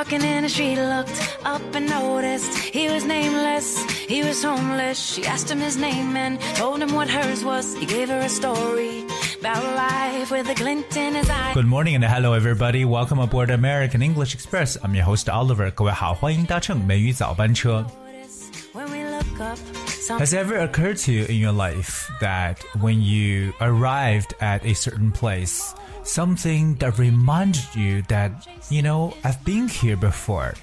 walking in the street, looked up and noticed he was nameless. He was homeless. She asked him his name and told him what hers was. He gave her a story about life with a glint in his eye. Good morning and hello everybody. Welcome aboard American English Express. I'm your host Oliver. 各位好，欢迎搭乘美语早班车。 When we look up, Has it ever occurred to you in your life that when you arrived at a certain place, something that reminded you that, you know, I've been here before?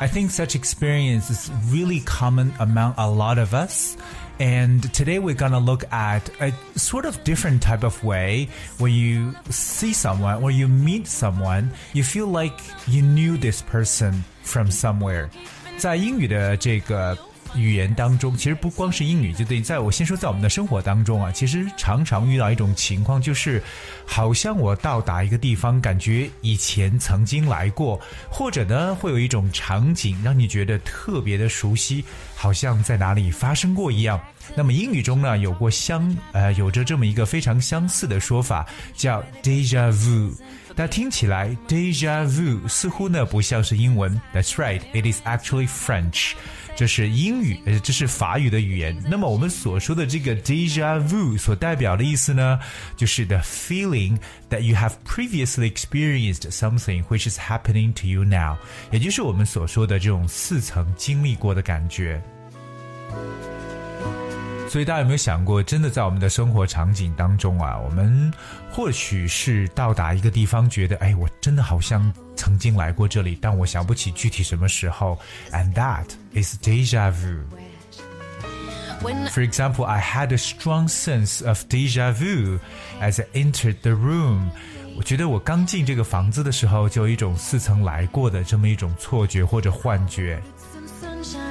I think such experience is really common among a lot of us. And today we're gonna look at a sort of different type of way when you see someone or you meet someone, you feel like you knew this person from somewhere. 在英语的这个 语言当中，其实不光是英语，就对，在我先说，在我们的生活当中啊，其实常常遇到一种情况，就是好像我到达一个地方，感觉以前曾经来过，或者呢，会有一种场景让你觉得特别的熟悉，好像在哪里发生过一样。那么英语中呢，有过相呃，有着这么一个非常相似的说法，叫 deja vu。那听起来 deja vu 似乎呢不像是英文，That's right, it is actually French。这是英语，呃，这是法语的语言。那么我们所说的这个 deja vu 所代表的意思呢，就是 the feeling that you have previously experienced something which is happening to you now，也就是我们所说的这种似曾经历过的感觉。所以大家有没有想过，真的在我们的生活场景当中啊，我们或许是到达一个地方，觉得哎，我真的好像曾经来过这里，但我想不起具体什么时候。And that is deja vu. when For example, I had a strong sense of deja vu as I entered the room. 我觉得我刚进这个房子的时候，就有一种似曾来过的这么一种错觉或者幻觉。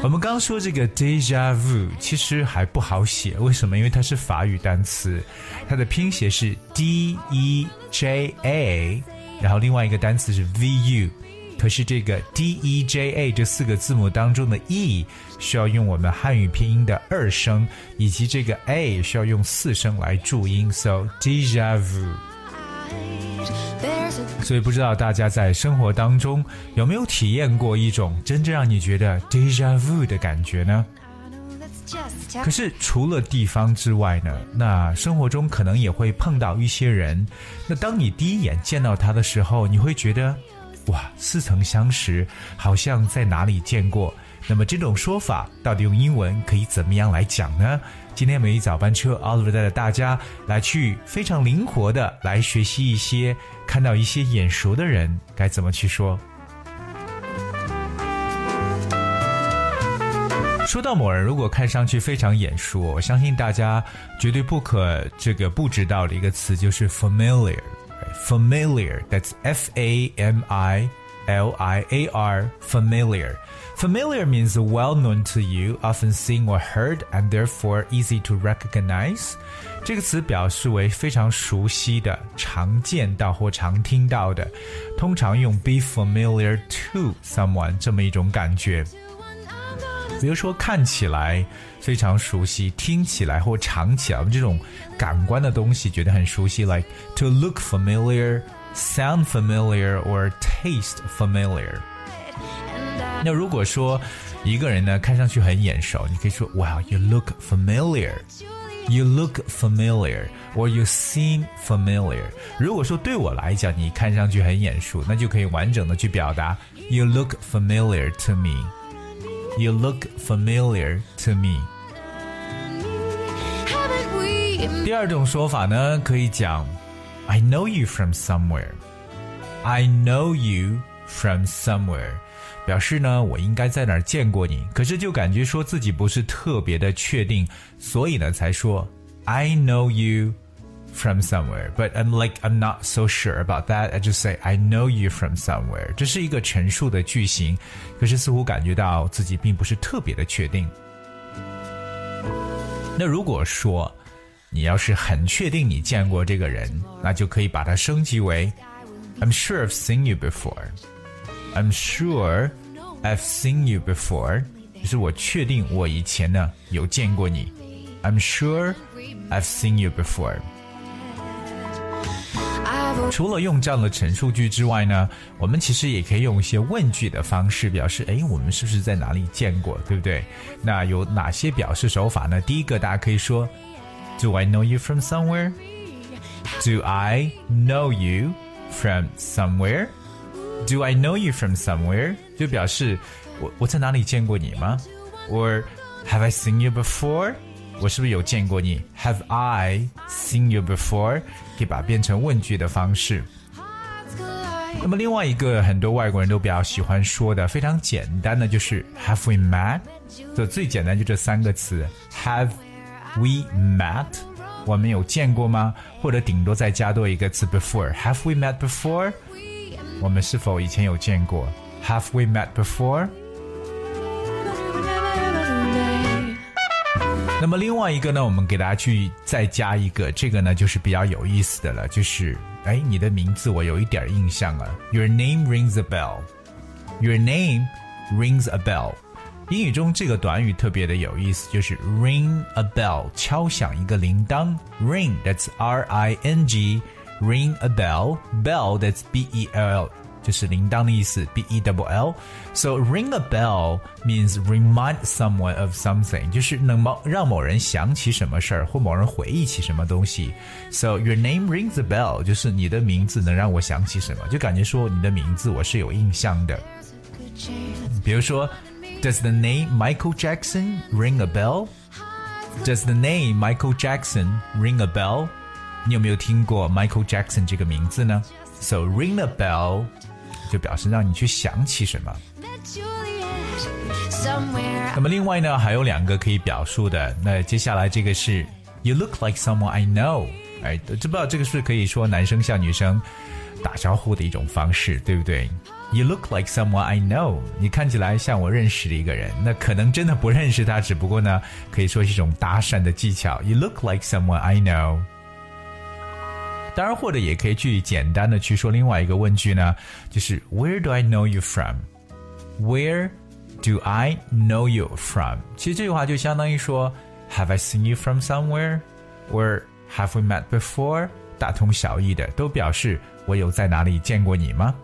我们刚说这个 deja vu 其实还不好写，为什么？因为它是法语单词，它的拼写是 d e j a，然后另外一个单词是 v u。可是这个 d e j a 这四个字母当中的 e 需要用我们汉语拼音的二声，以及这个 a 需要用四声来注音，so deja vu。所以不知道大家在生活当中有没有体验过一种真正让你觉得 deja vu 的感觉呢？可是除了地方之外呢，那生活中可能也会碰到一些人。那当你第一眼见到他的时候，你会觉得，哇，似曾相识，好像在哪里见过。那么这种说法到底用英文可以怎么样来讲呢？今天每一早班车，Oliver 带着大家来去非常灵活的来学习一些看到一些眼熟的人该怎么去说。说到某人，如果看上去非常眼熟，我相信大家绝对不可这个不知道的一个词就是 familiar。familiar that's F A M I L I A R familiar. Familiar means well known to you, often seen or heard, and therefore easy to recognize. 这个词表示为非常熟悉的、常见到或常听到的，通常用 be familiar to someone 这么一种感觉。比如说看起来非常熟悉，听起来或尝起来，我们这种感官的东西觉得很熟悉，like to look familiar, sound familiar or taste familiar。那如果说一个人呢看上去很眼熟，你可以说 Wow, you look familiar. You look familiar, or you seem familiar. 如果说对我来讲你看上去很眼熟，那就可以完整的去表达 You look familiar to me. You look familiar to me. haven't we 第二种说法呢，可以讲 I know you from somewhere. I know you from somewhere. 表示呢，我应该在哪儿见过你，可是就感觉说自己不是特别的确定，所以呢才说 I know you from somewhere. But I'm like I'm not so sure about that. I just say I know you from somewhere. 这是一个陈述的句型，可是似乎感觉到自己并不是特别的确定。那如果说 你要是很确定你见过这个人，那就可以把它升级为 I'm sure I've seen you before. I'm sure I've seen you before. 就是我确定我以前呢有见过你。I'm sure I've seen you before 除了用这样的陈述句之外呢，我们其实也可以用一些问句的方式表示，哎，我们是不是在哪里见过，对不对？那有哪些表示手法呢？第一个，大家可以说 ，Do I know you from somewhere? Do I know you from somewhere? Do I know you from somewhere? 就表示我我在哪里见过你吗？Or Have I seen you before? 我是不是有见过你？Have I seen you before？可以把它变成问句的方式。那么另外一个很多外国人都比较喜欢说的非常简单的就是 Have we met？这最简单就这三个词 Have we met？我们有见过吗？或者顶多再加多一个词 Before？Have we met before？我们是否以前有见过？Have we met before？那么另外一个呢，我们给大家去再加一个，这个呢就是比较有意思的了，就是哎，你的名字我有一点印象啊，Your name rings a bell. Your name rings a bell. 英语中这个短语特别的有意思，就是 ring a bell，敲响一个铃铛。Ring，that's R I N G，ring a bell，bell，that's B E L L。就是铃铛的意思，b e double l。So ring a bell means remind someone of something，就是能某让某人想起什么事儿，或某人回忆起什么东西。So your name rings a bell，就是你的名字能让我想起什么，就感觉说你的名字我是有印象的。比如说 ，Does the name Michael Jackson ring a bell？Does the name Michael Jackson ring a bell？你有没有听过 Michael Jackson 这个名字呢？So ring a bell 就表示让你去想起什么。那么另外呢，还有两个可以表述的。那接下来这个是 You look like someone I know。哎，知不知道这个是可以说男生向女生打招呼的一种方式，对不对 ？You look like someone I know。你看起来像我认识的一个人，那可能真的不认识他，只不过呢，可以说是一种搭讪的技巧。You look like someone I know。当然，或者也可以去简单的去说另外一个问句呢，就是 Where do I know you from? Where do I know you from? 其实这句话就相当于说 Have I seen you from somewhere? Or Have we met before? 大同小异的，都表示我有在哪里见过你吗？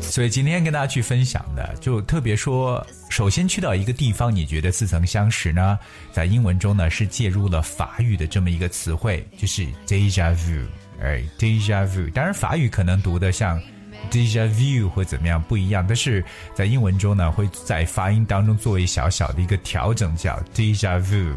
所以今天跟大家去分享的，就特别说，首先去到一个地方，你觉得似曾相识呢？在英文中呢，是介入了法语的这么一个词汇，就是 deja vu，哎，déjà vu。当然，法语可能读的像 deja vu 或怎么样不一样，但是在英文中呢，会在发音当中做一小小的一个调整，叫 deja vu。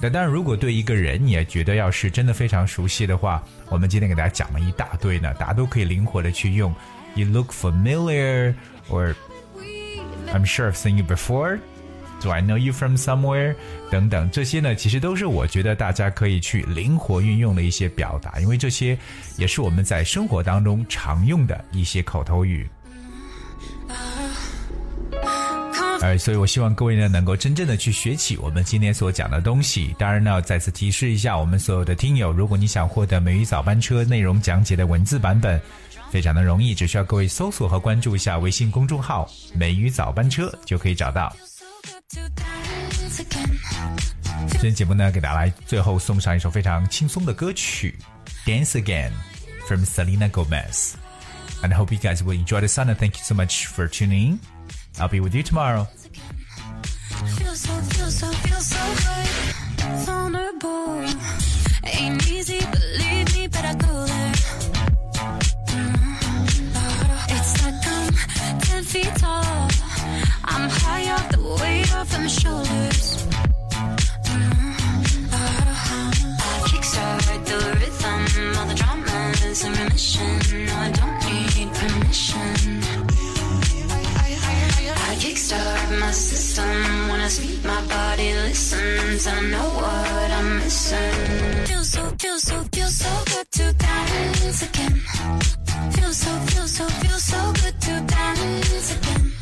那当然，如果对一个人你也觉得要是真的非常熟悉的话，我们今天给大家讲了一大堆呢，大家都可以灵活的去用。You look familiar, or I'm sure I've seen you before. Do I know you from somewhere? 等等，这些呢，其实都是我觉得大家可以去灵活运用的一些表达，因为这些也是我们在生活当中常用的一些口头语。呃，所以我希望各位呢能够真正的去学起我们今天所讲的东西。当然呢，再次提示一下我们所有的听友，如果你想获得美语早班车内容讲解的文字版本。非常的容易，只需要各位搜索和关注一下微信公众号“美语早班车”就可以找到。今天节目呢，给大家来最后送上一首非常轻松的歌曲《Dance Again》from Selena Gomez。And hope you guys will enjoy the sun and thank you so much for tuning. I'll be with you tomorrow. No, I don't need permission. I kickstart my system when I speak, my body listens. I know what I'm missing. Feel so, feel so, feel so good to dance again. Feel so, feel so, feel so good to dance again.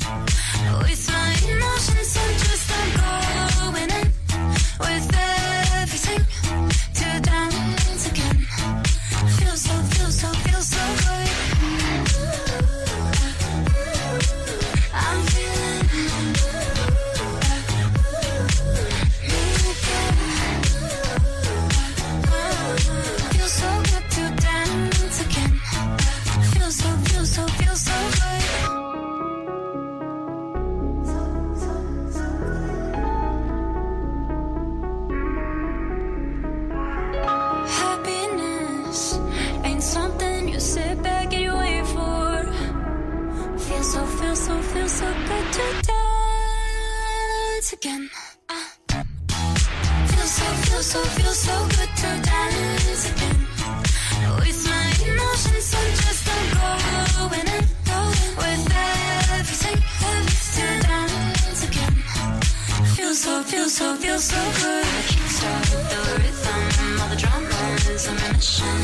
So, feels so, feels so good. I can't stop the rhythm, all the drama's a mission.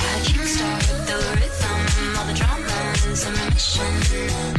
I can't stop the rhythm, all the drama's a mission.